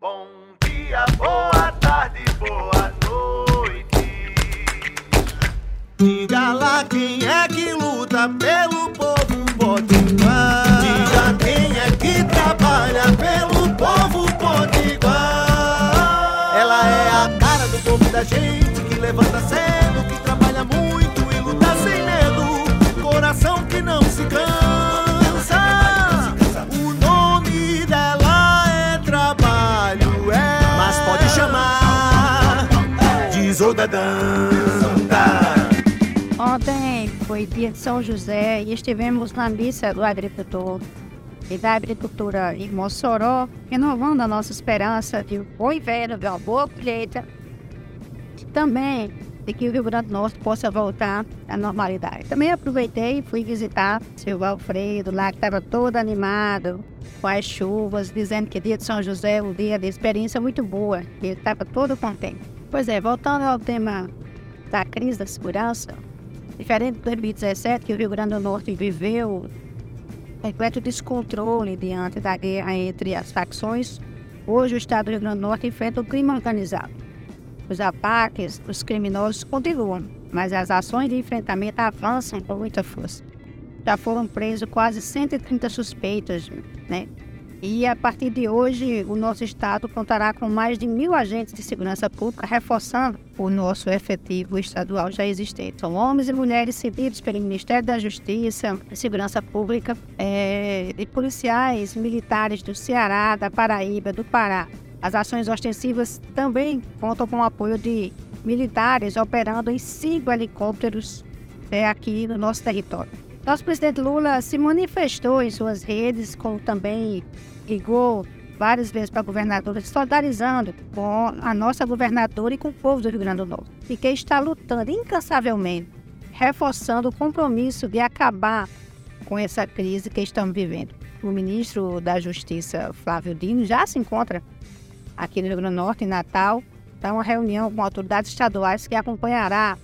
Bom dia, boa tarde, boa noite. Diga lá quem é que luta pelo povo potiguar. Diga quem é que trabalha pelo povo potiguar. Ela é a cara do povo da gente que levanta cedo, que trabalha muito e luta sem medo. Coração que não se cansa. De Zodadanta. Ontem foi dia de São José e estivemos na missa do agricultor e da agricultura em Mossoró, renovando a nossa esperança de um bom inverno, de uma boa colheita também de que o Rio Grande do Norte possa voltar à normalidade. Também aproveitei e fui visitar seu Alfredo lá, que estava todo animado com as chuvas, dizendo que dia de São José é um dia de experiência muito boa, ele estava todo contente. Pois é, voltando ao tema da crise da segurança, Diferente de 2017, que o Rio Grande do Norte viveu completo descontrole diante da guerra entre as facções, hoje o Estado do Rio Grande do Norte enfrenta o crime organizado. Os ataques, os criminosos continuam, mas as ações de enfrentamento avançam com muita força. Já foram presos quase 130 suspeitos, né? E a partir de hoje, o nosso estado contará com mais de mil agentes de segurança pública, reforçando o nosso efetivo estadual já existente. São homens e mulheres cedidos pelo Ministério da Justiça, Segurança Pública, é, policiais militares do Ceará, da Paraíba, do Pará. As ações ostensivas também contam com o apoio de militares operando em cinco helicópteros é, aqui no nosso território. Nosso presidente Lula se manifestou em suas redes, como também ligou várias vezes para a governadora, solidarizando com a nossa governadora e com o povo do Rio Grande do Norte, e que está lutando incansavelmente, reforçando o compromisso de acabar com essa crise que estamos vivendo. O ministro da Justiça, Flávio Dino, já se encontra aqui no Rio Grande do Norte, em Natal, para uma reunião com autoridades estaduais que acompanhará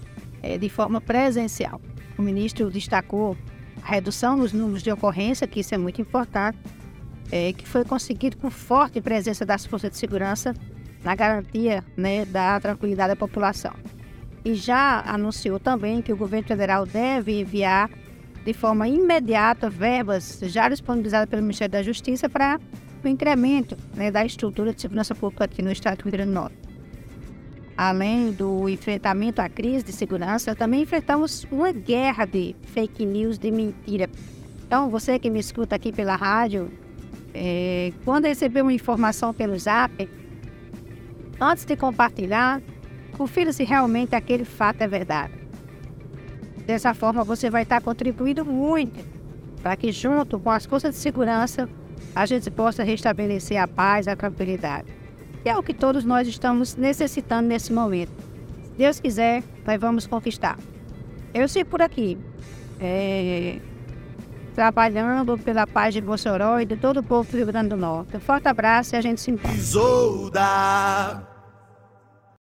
é, de forma presencial. O ministro destacou redução nos números de ocorrência, que isso é muito importante, é, que foi conseguido com forte presença das forças de segurança na garantia né, da tranquilidade da população. E já anunciou também que o governo federal deve enviar de forma imediata verbas já disponibilizadas pelo Ministério da Justiça para o incremento né, da estrutura de segurança pública aqui no estado do Rio Grande do Norte. Além do enfrentamento à crise de segurança, também enfrentamos uma guerra de fake news, de mentira. Então, você que me escuta aqui pela rádio, é, quando receber uma informação pelo zap, antes de compartilhar, confira se realmente aquele fato é verdade. Dessa forma, você vai estar contribuindo muito para que, junto com as forças de segurança, a gente possa restabelecer a paz e a tranquilidade. E é o que todos nós estamos necessitando nesse momento. Se Deus quiser, nós vamos conquistar. Eu sei por aqui. É, trabalhando pela paz de Mossoró e de todo o povo do Rio Grande do Norte. Um forte abraço e a gente se encontra.